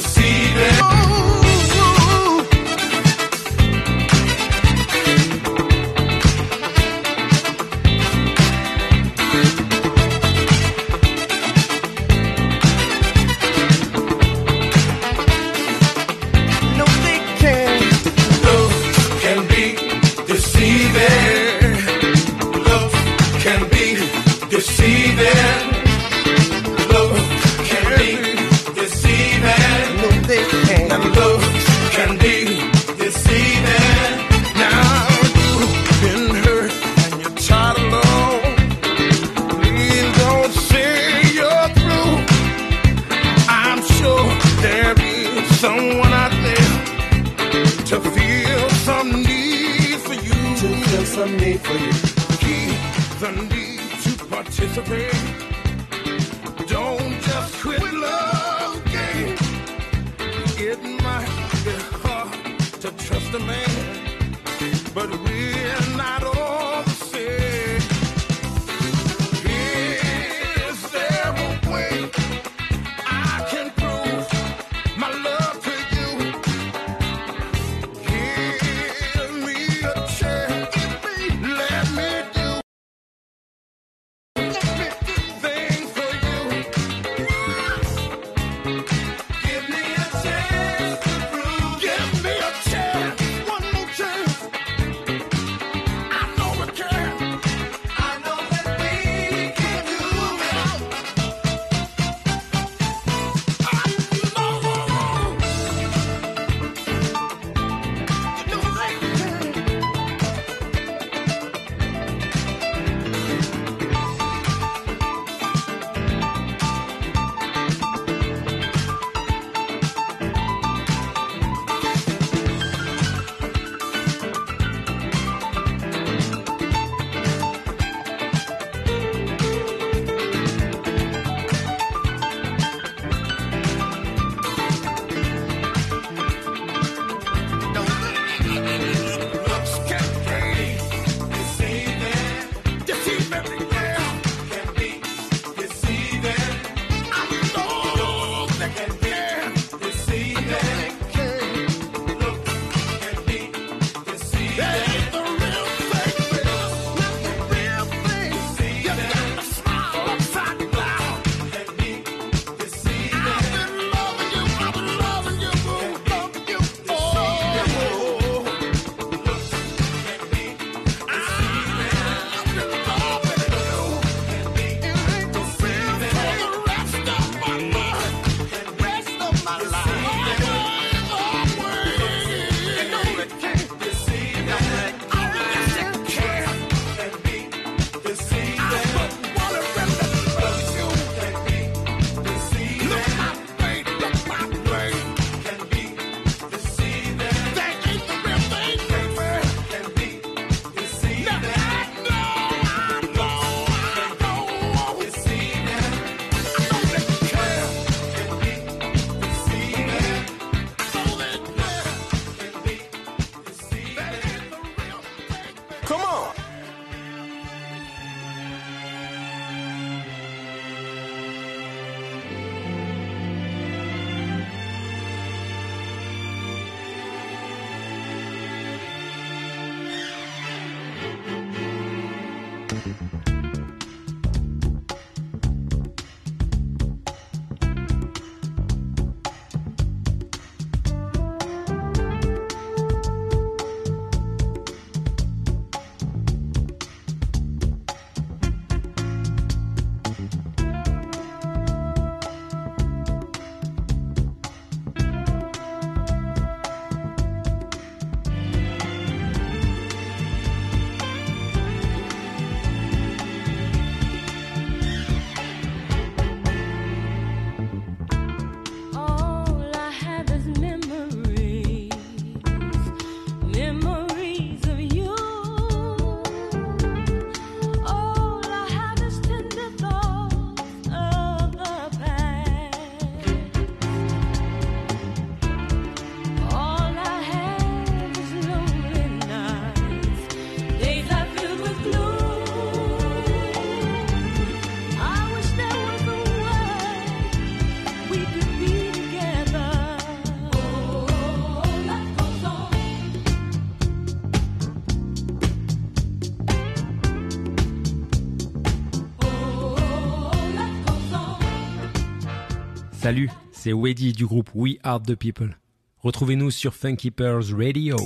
see Sunday for you. Keep the need to participate. Don't just quit love game. It might be hard to trust a man, but we're not. Come on. Salut, c'est Weddy du groupe We Are The People. Retrouvez-nous sur Funky Pearls Radio.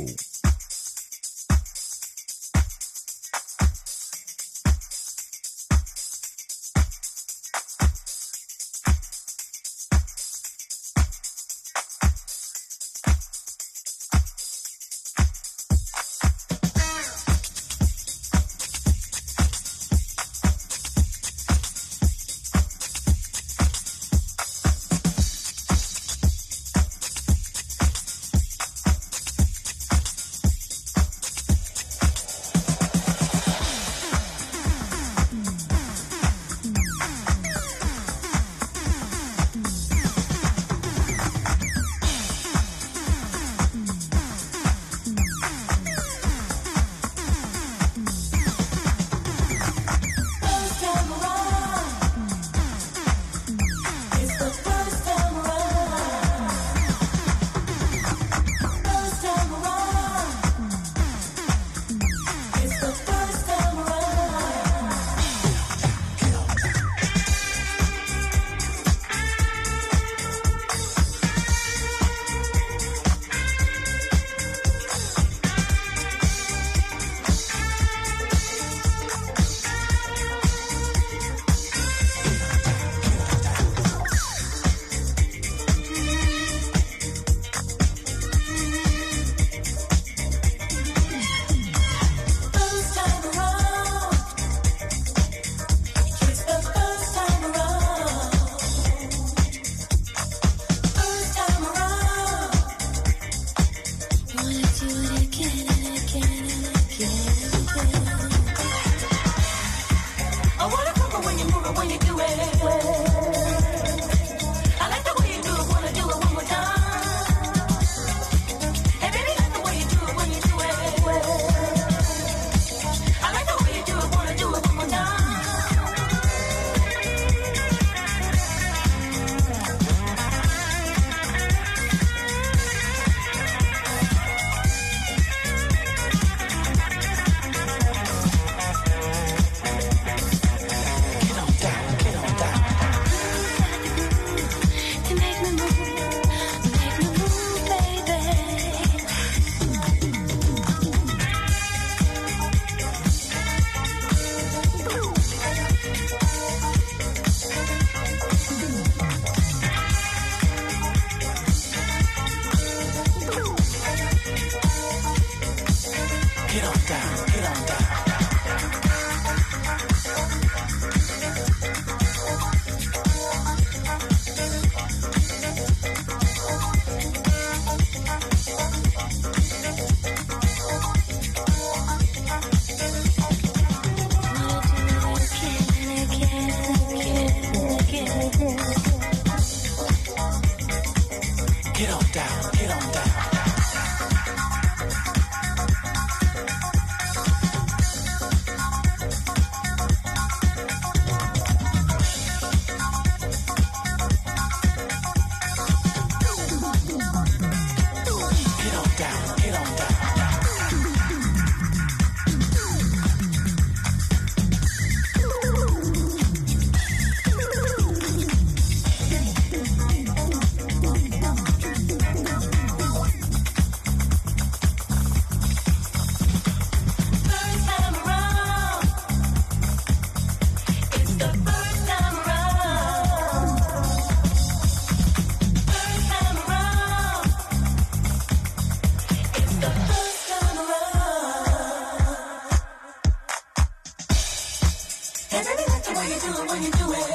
And I like the way you do it when you do it.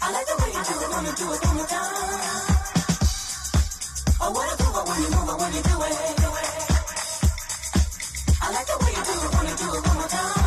I like the way you do it, wanna do it, one more time. I wanna do it when you move it, when you do it. I like the way you do it, wanna do it, wanna dance.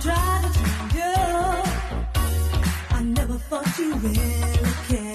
drive a girl. I never thought you really cared.